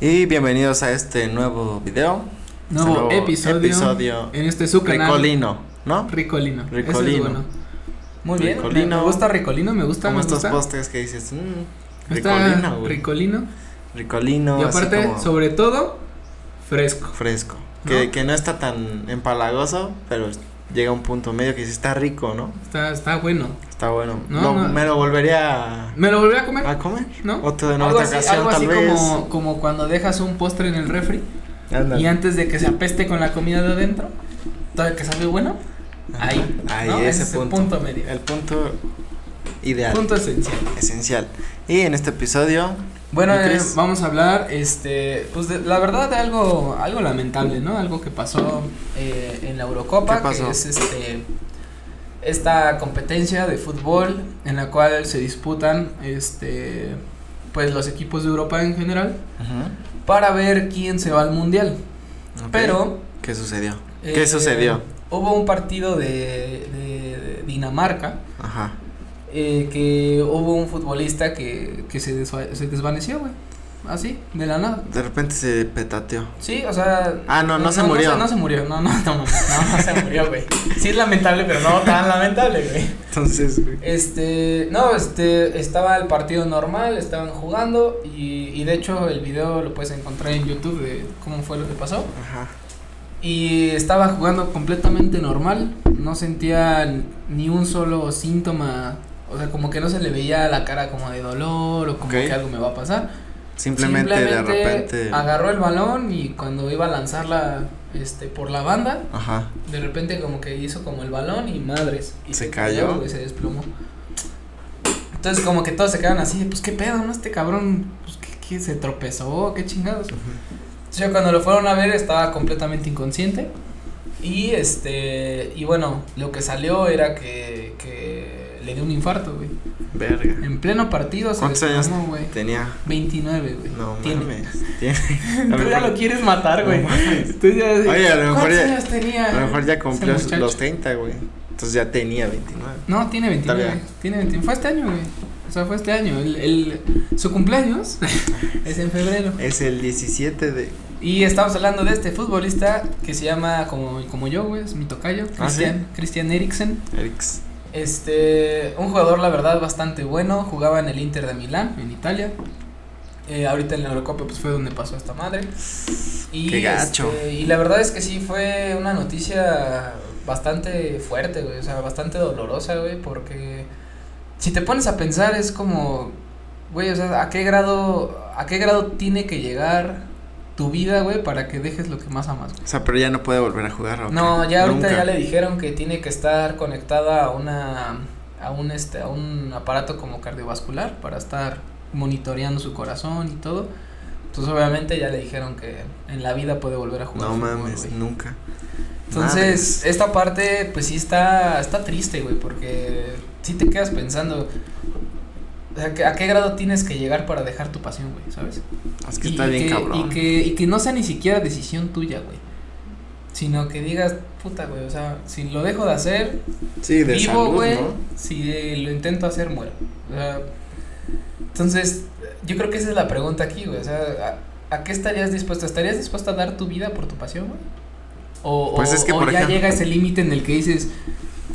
Y bienvenidos a este nuevo video. Nuevo, Este episodio, episodio en este su canal. Ricolino, ¿no? Ricolino. es Ricolino. bueno. Muy bien. Ricolino. Me gusta Ricolino, me gusta. Como me estos gusta. postres que dices, gusta Ricolino, güey. Ricolino. Ricolino. y aparte, como sobre todo, fresco. fresco. ¿No? Que, que no está tan empalagoso, pero llega a un punto medio que dice, está rico, ¿no? Está, está bueno. Está bueno. No, Lo- no. Me lo volvería Me lo volví a comer, a, a comer. ¿no? Otro otra así, ocasión, algo tal así vez. como, como cuando dejas un postre en el refri Ándale. y antes de que se apeste con la comida de adentro, todavía que sabe bueno, Ajá. ahí, Ahí, ¿no? ese es el punto. punto medio. El punto ideal. Punto esencial. Esencial. Y en este episodio, Bueno, ¿Y eh, vamos a hablar, este, pues de, la verdad de algo, algo lamentable, ¿no? Algo que pasó eh, en la Eurocopa, ¿Qué pasó? que es este, esta competencia de fútbol en la cual se disputan, este, pues los equipos de Europa en general para ver quién se va al mundial. Pero ¿Qué sucedió? eh, ¿Qué sucedió? Hubo un partido de, Dinamarca Ajá. eh, que hubo un futbolista que, que se, se desvaneció, güey. Así, de la nada. De repente se petateó. Sí, o sea. Ah, no, no se murió. No, se murió, no, no, no, no, no, no se murió, güey. Sí es lamentable, pero no tan lamentable, güey. Entonces, güey. Este, no, este, estaba el partido normal, estaban jugando y, y de hecho el video lo puedes encontrar en YouTube de cómo fue lo que pasó. Ajá. Y estaba jugando completamente normal, no sentía ni un solo síntoma, o sea, como que no se le veía la cara como de dolor o como que algo me va a pasar. Simplemente, de repente. agarró el balón y cuando iba a lanzarla este por la banda, Ajá. de repente como que hizo como el balón y madres y Se cayó. y se desplomó. Entonces como que todos se quedan así, pues qué pedo, ¿no? Este cabrón, pues qué, qué se tropezó, qué chingados. Entonces cuando lo fueron a ver estaba completamente inconsciente. Y este, y bueno, lo que salió era que, que le dio un infarto, güey. Verga. En pleno partido se ¿Cuántos años tenía? 29, güey. No Tiene. mames. Tiene. Tú ya lo quieres matar, güey. No Oye, a lo mejor ¿Cuántos ya- años tenía? A lo mejor ya cumplió los 30, güey. Entonces ya tenía 29. No, tiene 29. Todavía. Tiene 29. Fue este año, güey. O sea, fue este año. El, el, su cumpleaños es en febrero. Es el 17 de. Y estamos hablando de este futbolista que se llama como, como yo, güey, es mi tocayo, ¿Ah, sí? Christian, Eriksen. Erix. Este, un jugador la verdad bastante bueno, jugaba en el Inter de Milán, en Italia. Eh, ahorita en la Eurocopa pues fue donde pasó esta madre. Y, Qué gacho. este, y la verdad es que sí fue una noticia bastante fuerte, güey, o sea, bastante dolorosa, güey, porque si te pones a pensar es como, güey, o sea, ¿a qué grado, a qué grado tiene que llegar tu vida, güey, para que dejes lo que más amas? güey? O sea, pero ya no puede volver a jugar. ¿o qué? No, ya ahorita Nunca. ya le dijeron que tiene que estar conectada a una a un este a un aparato como cardiovascular para estar monitoreando su corazón y todo. Entonces obviamente ya le dijeron que en la vida puede volver a jugar. No fútbol, mames, güey. nunca. Entonces, esta parte pues sí está está triste, güey, porque sí te quedas pensando sea, que- ¿a qué grado tienes que llegar para dejar tu pasión, güey, sabes? Es que Y- está y bien que, cabrón. Y que, y que no sea ni siquiera decisión tuya, güey. Sino que digas, puta, güey, o sea, si lo dejo de hacer, Sí, de vivo, salud, güey. ¿no? Si eh, lo intento hacer, muero. O sea, entonces, yo creo que esa es la pregunta aquí, güey. O sea, ¿a, a qué estarías dispuesto? ¿Estarías dispuesto a dar tu vida por tu pasión, güey? O, Pues o- es que, o por ya ejemplo- llega ese límite en el que dices,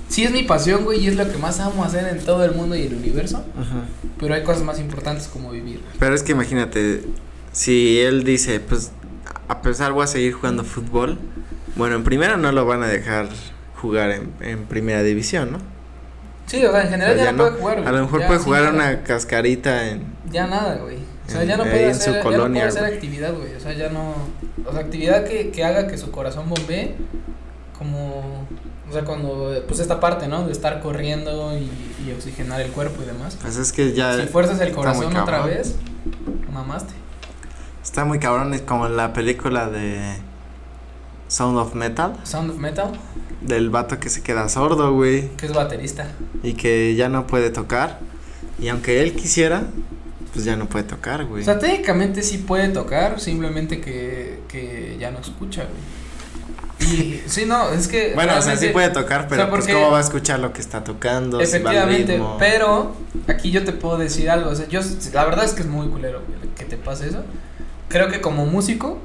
sí es mi pasión, güey, y es lo que más amo hacer en todo el mundo y el universo, Ajá. pero hay cosas más importantes como vivir. güey. Pero es que imagínate, si él dice, pues a pesar voy a seguir jugando fútbol, bueno, en primera no lo van a dejar jugar en, en primera división, ¿no? Sí, o sea, en general ya, ya no no. puede jugar, güey. A lo mejor Ya puede sí, jugar ya- una cascarita en... Ya nada, güey. O sea, En- ya no puede hacer, su ya no colonia, puede hacer actividad, güey. O sea, ya no. O sea, actividad que, que haga que su corazón bombee. Como. O sea, cuando. Pues esta parte, ¿no? De estar corriendo y, y oxigenar el cuerpo y demás. Pues es que ya si fuerzas el corazón otra vez, mamaste. está muy cabrón, es como la película de Sound of Metal, Sound of Metal, del vato que se queda sordo, güey, que es baterista. y que ya no puede tocar, y aunque él quisiera, pues ya no puede tocar, güey. O sea, técnicamente sí puede tocar, simplemente que, que ya no escucha, güey. Y sí, no, es que. Bueno, o sea, sí puede tocar, pero sea, pues cómo va a escuchar lo que está tocando, si Efectivamente, ritmo. pero aquí yo te puedo decir algo, o sea, yo la verdad es que es muy culero que te pase eso, creo que como músico,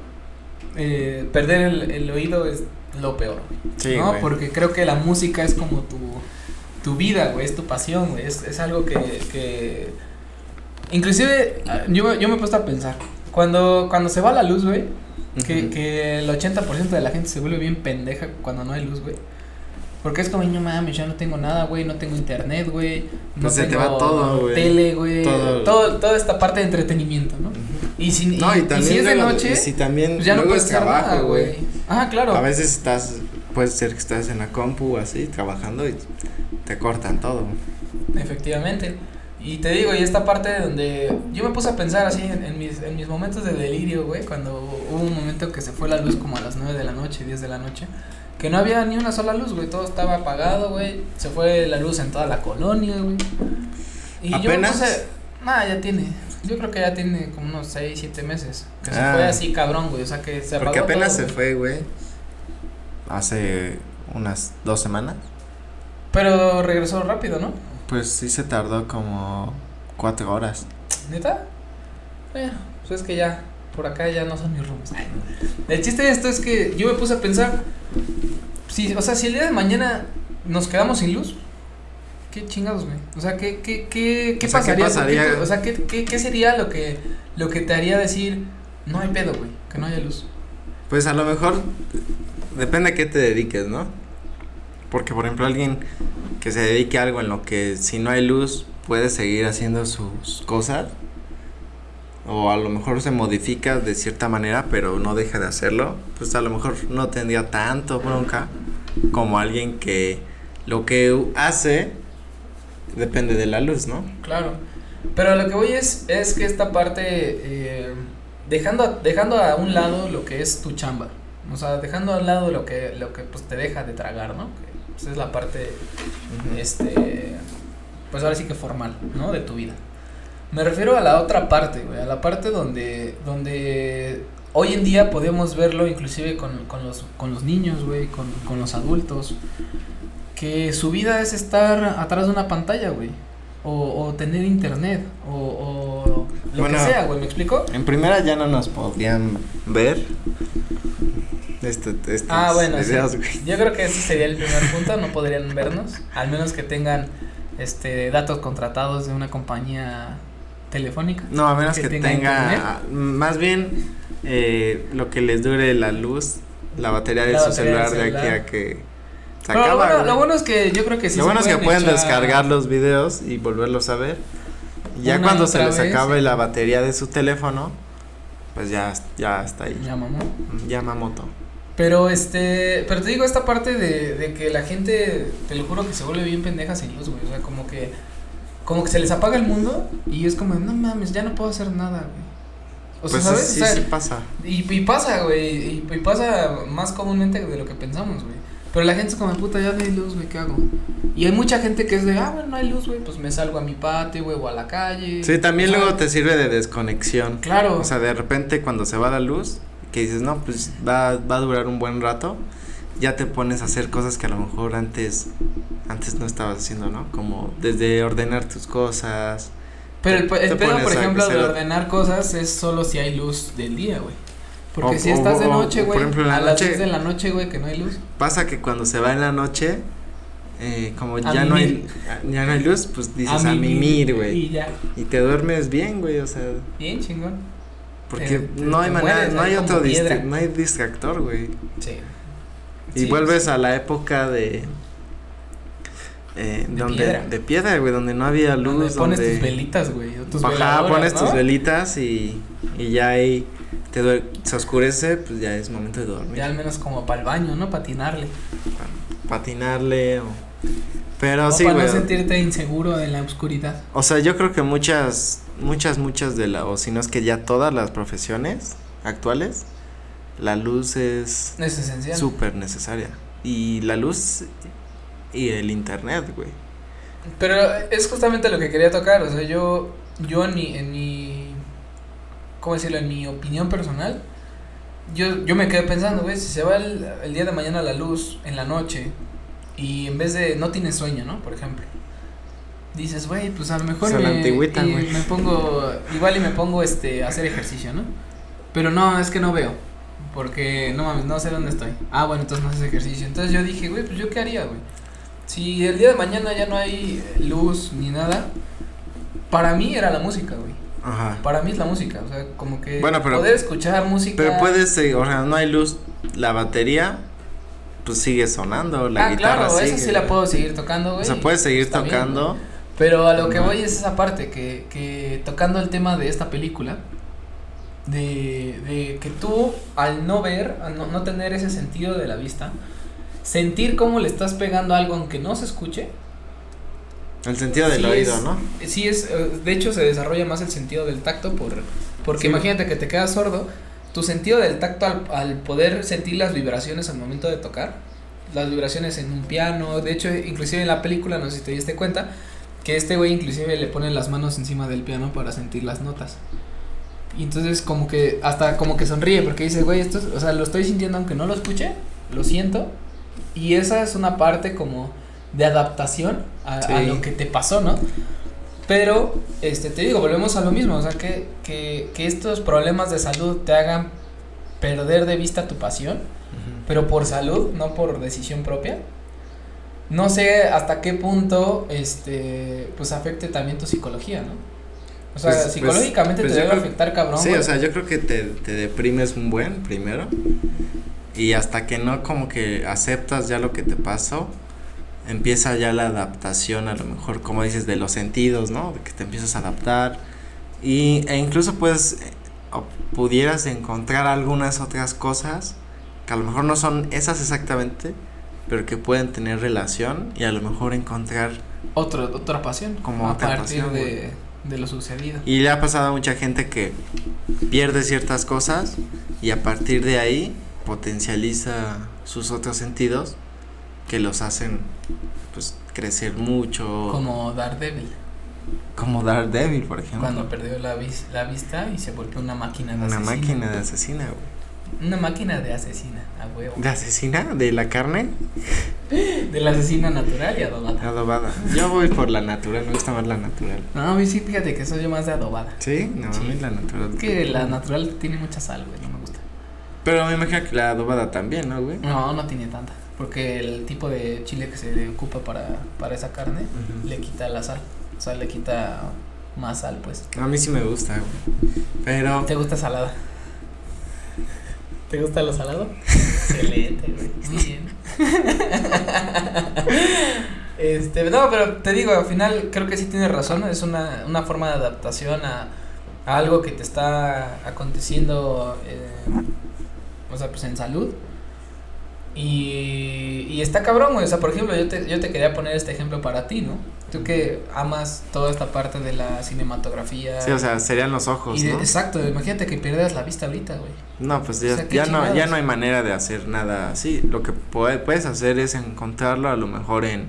eh, perder el, el oído es lo peor, Sí, ¿no? güey. Porque creo que la música es como tu, tu vida, güey, es tu pasión, güey, es, es algo que, que... Inclusive, ah, yo, yo me he puesto a pensar, cuando, cuando se va la luz, güey, que, Ujú. que el 80% de la gente se vuelve bien pendeja cuando no hay luz, güey. Porque es como, no mames, ya no tengo nada, güey, no tengo internet, güey. No Pues se te tengo va todo, güey. Tele, güey. Todo. Todo, toda esta parte de entretenimiento, ¿no? Y si, No, y también si es de luego- noche, y si también pues ya no luego puedes es trabajo, güey. Ajá, claro. A veces estás, puede ser que estás en la compu así, trabajando y te cortan todo. Efectivamente. Y te digo, y esta parte donde yo me puse a pensar así en, en mis, en mis momentos de delirio, güey, cuando hubo un momento que se fue la luz como a las 9 de la noche, 10 de la noche, que no había ni una sola luz, güey, todo estaba apagado, güey, se fue la luz en toda la colonia, güey. Y yo me ¿Apenas? puse, nada, ya tiene, yo creo que ya tiene como unos 6, 7 meses, que se Ah. fue así cabrón, güey, o sea que se apagó Porque apenas todo, se fue, güey. Hace unas dos semanas. Pero regresó rápido, ¿no? Pues sí se tardó como cuatro horas. ¿Neta? Bueno, pues es que ya, por acá ya no son mis no. El chiste de esto es que yo me puse a pensar, si, o sea, si el día de mañana nos quedamos sin luz, ¿qué chingados, güey? O sea, ¿qué, qué, qué, qué O sea, ¿qué pasaría? pasaría? ¿Qué te- o sea, ¿qué, qué, qué sería lo que, lo que te haría decir, no hay pedo, güey, que no haya luz? Pues a lo mejor depende a qué te dediques, ¿no? Porque por ejemplo alguien que se dedique a algo en lo que si no hay luz puede seguir haciendo sus cosas o a lo mejor se modifica de cierta manera pero no deja de hacerlo, pues a lo mejor no tendría tanto bronca como alguien que lo que hace depende de la luz, ¿no? Claro. Pero lo que voy es, es que esta parte, eh, dejando, dejando a un lado lo que es tu chamba, o sea, dejando a un lado lo que, lo que pues, te deja de tragar, ¿no? Pues, es la parte, este, pues ahora sí que formal, ¿no? De tu vida. Me refiero a la otra parte, güey, a la parte donde, donde hoy en día podemos verlo inclusive con, con los, con los niños, güey, con, con los adultos, que su vida es estar atrás de una pantalla, güey. O, o tener internet, o, o lo Bueno. que sea, güey, ¿me explico? En primera ya no nos podían ver. Este, estos Ah, bueno, sí. videos, güey. Yo creo que ese sería el primer punto, no podrían vernos, al menos que tengan este datos contratados de una compañía telefónica. No, a menos que que, tenga tenga, más bien eh, lo que les dure la luz, la batería de La su batería del celular de aquí celular. a que se Pero lo, bueno, lo bueno es que yo creo que sí Lo bueno es que pueden echar- descargar los videos y volverlos a ver. Y Ya cuando se les vez, acabe sí. la batería de su teléfono, pues ya, ya está ahí. Ya. Llama moto. Pero este, pero te digo esta parte de, de que la gente, te lo juro que se vuelve bien pendeja sin luz, güey. O sea, como que, como que se les apaga el mundo y es como, no mames, ya no puedo hacer nada, güey. O sea, pues ¿sabes? sí, O sea, sí pasa. Y, y pasa, güey, y, y pasa más comúnmente de lo que pensamos, güey. Pero la gente es como, puta, ya no hay luz, güey, ¿qué hago? Y hay mucha gente que es de, ah, bueno, no hay luz, güey, pues me salgo a mi patio, güey, o a la calle. Sí, también luego te sirve de desconexión. Claro. O sea, de repente cuando se va la luz, que dices, no, pues va, va a durar un buen rato, ya te pones a hacer cosas que a lo mejor antes, antes no estabas haciendo, ¿no? Como desde ordenar tus cosas. pero te- el pedo, por ejemplo, de ordenar cosas es solo si hay luz del día, güey. Porque O- si o- estás de o- noche, o, por güey, la a las noche- 10 de la noche, güey, que no hay luz. Pasa que cuando se va en la noche, eh, como A ya no hay, mimir. ya no hay luz, pues dices a mimir, güey. Y ya, Y te duermes bien, güey, o sea, bien chingón. Porque Eh, no hay manera, mueres no hay otro distra- no hay distractor, güey. Sí. Y Sí, vuelves sí. a la época de eh, De donde piedra. de piedra, güey, donde no había Donde luz, pones donde tus velitas, güey, tus Ajá, pones ¿no? tus velitas y, y ya ahí te se oscurece, pues ya es momento de dormir. Ya al menos como para el baño, ¿no? Patinarle. Patinarle o pero o sí, para güey. no sentirte inseguro en la oscuridad. O sea, yo creo que muchas muchas muchas de la o si no es que ya todas las profesiones actuales la luz es Es esencial. súper necesaria y la luz y el internet, güey. Pero es justamente lo que quería tocar, o sea, yo, yo en mi, en mi, ¿cómo decirlo? En mi opinión personal, yo, yo me quedé pensando, güey, si se va el, el día de mañana la luz en la noche y en vez de, no tienes sueño, ¿no? Por ejemplo. Dices, güey, pues a lo mejor me, antigüita, y me pongo, igual y me pongo este, a hacer ejercicio, ¿no? Pero no, es que no veo. Porque no mames, no sé dónde estoy. Ah, bueno, entonces no haces ejercicio. Entonces yo dije, güey, pues yo qué haría, güey. Si el día de mañana ya no hay luz ni nada, para mí era la música, güey. Ajá. Para mí es la música, o sea, como que Bueno, pero- poder escuchar música. Pero puedes, o sea, no hay luz, la batería, pues sigue sonando, la ah, guitarra claro, sigue. esa sí la puedo seguir tocando, güey. O sea, puedes seguir bien, tocando. Pero a lo que voy es esa parte, que, que tocando el tema de esta película, de, de que tú al no ver, al no, no tener ese sentido de la vista, sentir cómo le estás pegando algo aunque no se escuche, El sentido del Sí oído, es- ¿no? sí es, eh, de hecho se desarrolla más el sentido del tacto por, porque Sí. imagínate que te quedas sordo, tu sentido del tacto al, al poder sentir las vibraciones al momento de tocar, las vibraciones en un piano, de hecho inclusive en la película, no sé si te diste cuenta, que este güey inclusive le pone las manos encima del piano para sentir las notas. Y entonces como que hasta como que sonríe porque dice, güey, esto, es- o sea, lo estoy sintiendo aunque no lo escuche, lo siento. Y esa es una parte como de adaptación a, lo que te pasó, ¿no? Pero, este, te digo, volvemos a lo mismo, o sea, que, que, que estos problemas de salud te hagan perder de vista tu pasión, pero por salud, no por decisión propia. No sé hasta qué punto, este, pues afecte también tu psicología, ¿no? O sea, Pues- pues- psicológicamente pues te debe creo- afectar cabrón. Sí, güey. o sea, yo creo que te, te deprimes un buen primero. Y hasta que no como que aceptas ya lo que te pasó, empieza ya la adaptación a lo mejor, como dices, de los sentidos, ¿no? De que te empiezas a adaptar. Y, e incluso o pudieras encontrar algunas otras cosas que a lo mejor no son esas exactamente, pero que pueden tener relación y a lo mejor encontrar Otro, otra pasión. Como a otra partir pasión, de, de lo sucedido. Y le ha pasado a mucha gente que pierde ciertas cosas y a partir de ahí potencializa sus otros sentidos que los hacen pues crecer mucho. Como Daredevil, Como Daredevil, por ejemplo. cuando perdió la, vis- la vista y se volvió una máquina de Una asesina. máquina de asesina, güey. Una máquina de asesina, a huevo. ¿De asesina? ¿De la carne? De la asesina natural y adobada. Adobada. Yo voy por la natural, me gusta más la natural. No, a mí sí, fíjate que soy yo más de adobada. ¿Sí? No, a Sí. mí la natural. Es que la natural tiene mucha sal, güey, no me gusta. Pero me imagino que la adobada también, ¿no, güey? No, no tiene tanta. Porque el tipo de chile que se le ocupa para, para esa carne le quita la sal. O sea, le quita más sal, pues. A mí sí me gusta, güey. Pero... ¿Te gusta salada? ¿Te gusta lo salado? Excelente, güey. Muy bien. Este, no, pero te digo, al final creo que sí tienes razón. Es una, una forma de adaptación a, a algo que te está aconteciendo, eh, o sea, pues en salud. Y, y está cabrón, güey. O sea, por ejemplo, yo te, yo te quería poner este ejemplo para ti, ¿no? Tú que amas toda esta parte de la cinematografía. Sí, o sea, serían los ojos, y de- ¿no? Exacto, imagínate que pierdas la vista ahorita, güey. No, pues ya, O sea, qué ya no, ya no hay manera de hacer nada así. Lo que puede- puedes hacer es encontrarlo a lo mejor en,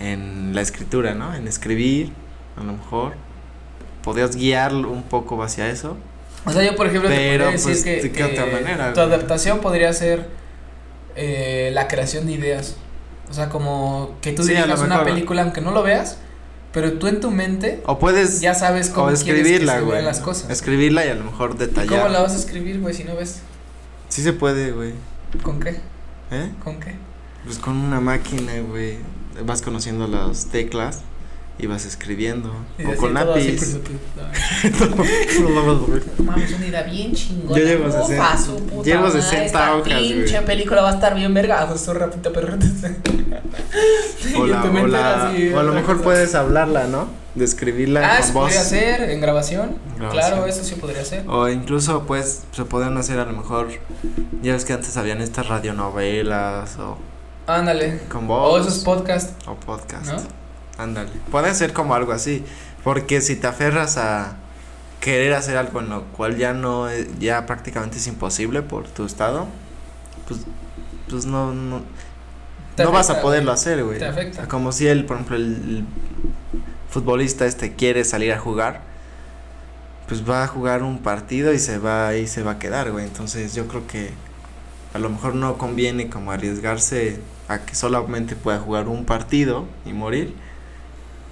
en la escritura, ¿no? En escribir, a lo mejor. Podrías guiarlo un poco hacia eso. O sea, yo por ejemplo te Pero, podría decir pues, que, ¿de qué que otra manera, tu güey? adaptación podría ser eh, la creación de ideas. O sea, como que tú Sí, dirijas una película aunque no lo veas, pero tú en tu mente O puedes ya sabes cómo o escribirla, güey. las cosas. Escribirla y a lo mejor ¿Y detallar. ¿Cómo la vas a escribir, güey, si no ves? Sí se puede, güey. ¿Con qué? ¿Eh? ¿Con qué? Pues con una máquina, güey. Vas conociendo las teclas y vas escribiendo. Y o con todo así, lápiz. No mames, una idea bien chingona. Yo llevo Ufa, 60 su puta llevo madre, 60 esta hojas, pinche película va a estar bien verga. Pues tú rapito, pero O, la- o así, o a lo mejor cosa. puedes hablarla, ¿no? Describirla Ah, con eso voz. podría ser en grabación. Grabación. Claro, eso sí podría ser. O incluso, pues, se podrían hacer a lo mejor. Ya ves que antes habían estas radionovelas o Ándale. con O voz. esos podcasts, o podcast. ¿no? Ándale. Puede ser como algo así. Porque si te aferras a querer hacer algo en lo cual ya no, es- ya prácticamente es imposible por tu estado, pues, pues no, no, Te no vas a poderlo hacer, güey. Te afecta. Como si él, por ejemplo, el, el futbolista este quiere salir a jugar, pues va a jugar un partido y se va y se va a quedar, güey. Entonces yo creo que a lo mejor no conviene como arriesgarse a que solamente pueda jugar un partido y morir,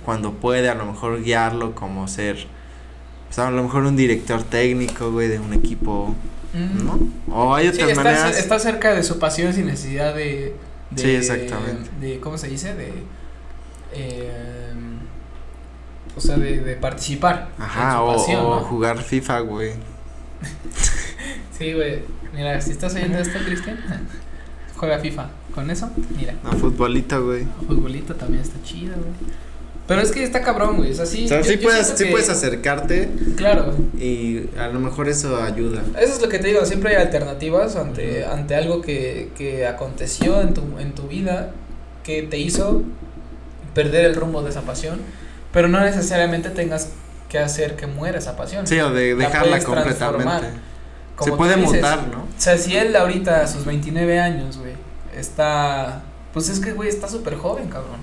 cuando puede a lo mejor guiarlo como ser pues a lo mejor un director técnico, güey, de un equipo, Mm. ¿no? O hay Sí, otras está, maneras. está cerca de su pasión sin necesidad de, de Sí, exactamente. de ¿cómo se dice? de eh, o sea, de, de participar Ajá, o, pasión, o ¿no? jugar FIFA, güey. Sí, güey. Mira, si estás oyendo esto, Cristian, juega FIFA. Con eso, mira, A futbolito, güey. futbolito también está chido, güey. Pero es que está cabrón, güey. O sea, sí. O sea, yo- sí yo puedes, sí que- puedes acercarte Claro. y a lo mejor eso ayuda. Eso es lo que te digo, siempre hay alternativas ante, ante algo que, que aconteció en tu, en tu vida que te hizo perder el rumbo de esa pasión, pero no necesariamente tengas que hacer que muera esa pasión. Sí, o de La dejarla completamente. Como Se puede dices, mutar, ¿no? O sea, si él ahorita a sus 29 años, güey, está... Pues es que, güey, está súper joven, cabrón.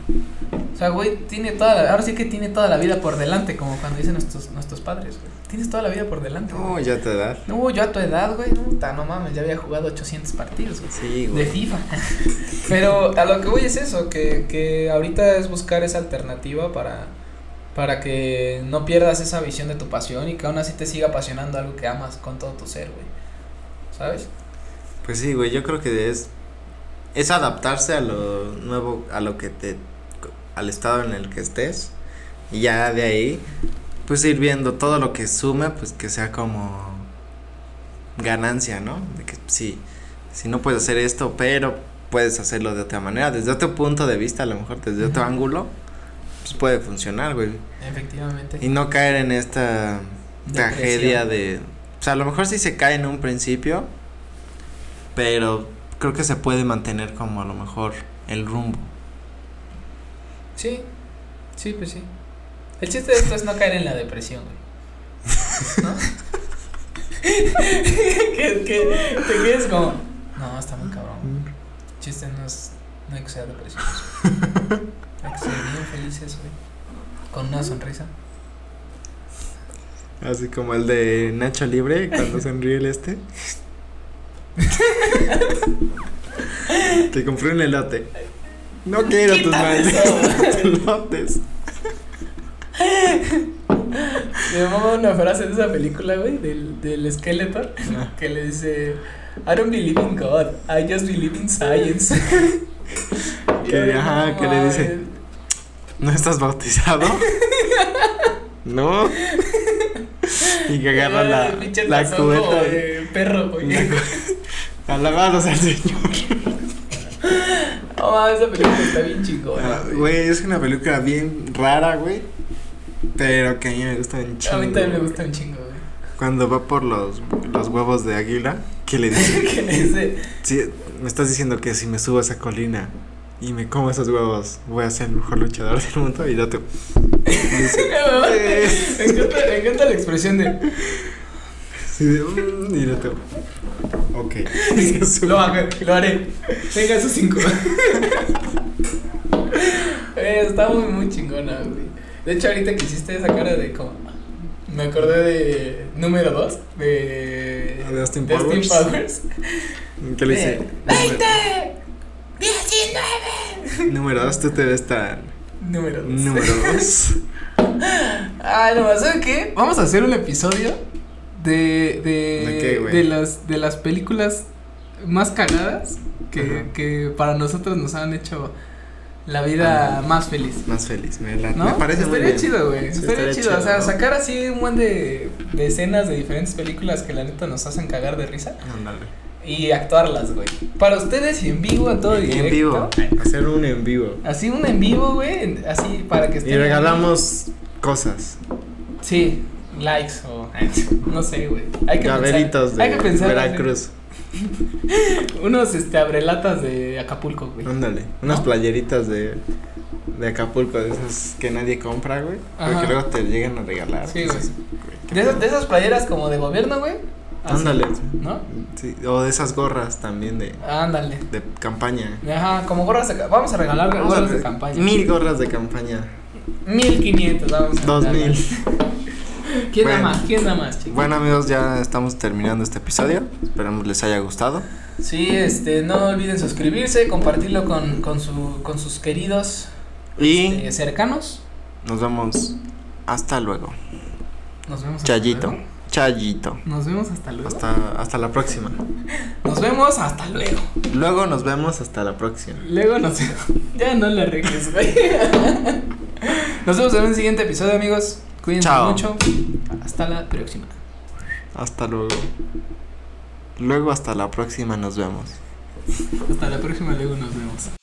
O sea, güey, tiene toda la... Ahora sí que tiene toda la vida por delante, como cuando dicen nuestros, nuestros padres, güey. Tienes toda la vida por delante. No, güey. ya te da. No, yo a tu edad, güey, no, puta, no mames, ya había jugado 800 partidos, güey. Sí, De güey. FIFA. Pero a lo que voy es eso, que, que ahorita es buscar esa alternativa para, para que no pierdas esa visión de tu pasión y que aún así te siga apasionando algo que amas con todo tu ser, güey. ¿Sabes? Pues sí, güey, yo creo que es es adaptarse a lo nuevo, a lo que te al estado en el que estés y ya de ahí pues ir viendo todo lo que sume, pues que sea como ganancia, ¿no? De que sí, si no puedes hacer esto, pero puedes hacerlo de otra manera, desde otro punto de vista, a lo mejor desde otro ángulo, pues puede funcionar, güey. Efectivamente. Y no caer en esta Depresión. tragedia de... O sea, a lo mejor sí se cae en un principio, pero creo que se puede mantener como a lo mejor el rumbo. Sí, sí, pues sí. El chiste de esto es no caer en la depresión, güey. ¿No? que, que te quedes como, no, está muy cabrón. El chiste no es, no hay que ser depresiosos. Hay que ser bien felices, güey. Con una sonrisa. Así como el de Nacho Libre cuando sonríe el este. Te compré un elote. No quiero tus malditos. Me mamá una frase de esa película, güey, del, del Skeletor, que le dice, I don't believe in God, I just believe in science. Que, ajá, que le dice, ¿No estás bautizado? no. Y que agarra la, la cubeta. de perro, güey. Alabados al Señor. No mames, esa película está bien chingona, Ah, güey. Güey, es una película bien rara, güey. Pero que a mí me gusta un A chingo. mí también me gusta un chingo, güey. Cuando va por los, los huevos de águila, que le dice, que le dice, sí, me estás diciendo que si me subo a esa colina y me como esos huevos, voy a ser el mejor luchador del mundo y no te... Dice, me encanta, me encanta la expresión de, sí, de, "Mm", y no te... Ok. Lo, lo haré, venga esos cinco. Eh, está muy, muy chingona, güey. De hecho, ahorita que hiciste esa cara de como. Me acordé de número 2 de. Ah, de Austin Austin Powers. Powers. ¿Qué le dice? ¡20! ¡19! Número dos, tú te ves tan... Número 2. Número dos. Ah, no, ¿sabes qué? Vamos a hacer un episodio de. De, ¿De de las, de las películas más cagadas que, que para nosotros nos han hecho la vida Ah. más feliz. Más feliz, me, la- ¿No? me parece muy estaría bien. chido, güey. Sí, estaría, estaría chido. O sea, ¿no? sacar así un buen de, de escenas de diferentes películas que la neta nos hacen cagar de risa Ándale. y actuarlas, güey. Para ustedes y en vivo, a todo directo. En vivo. Hacer un en vivo. Así un en vivo, güey. Así para que estén. Y regalamos cosas. Sí, likes o. No sé, güey. Hay que pensar. de hay que pensar. Veracruz. Unos este, abrelatas de Acapulco, güey. Ándale. Unas ¿No? playeritas de, de Acapulco, de esas que nadie compra, güey. Ajá. Porque luego te llegan a regalar. Sí, Dices, güey. De esas, de esas playeras como de gobierno, güey. Ándale. ¿No? Sí, o de esas gorras también de, Ándale. de campaña. Ajá, como gorras de Vamos a regalar gorras de campaña. Mil gorras de campaña. 1500, vamos a Dos mil. ¿Quién da Bueno. más? ¿Quién da más, chicos? Bueno amigos, ya estamos terminando este episodio. Esperamos les haya gustado. Sí, este, no olviden suscribirse, compartirlo con, con, su, con sus queridos Y este, cercanos. nos vemos hasta luego. Nos vemos hasta Chayito. luego. Chayito. Nos vemos hasta luego. Hasta, hasta la próxima. Nos vemos hasta luego. Luego nos vemos hasta la próxima. Luego nos Ya no le arregles, güey. Nos vemos en un siguiente episodio, amigos. Cuídense Chao. mucho. Hasta la próxima. Hasta luego. Luego hasta la próxima nos vemos. Hasta la próxima, luego nos vemos.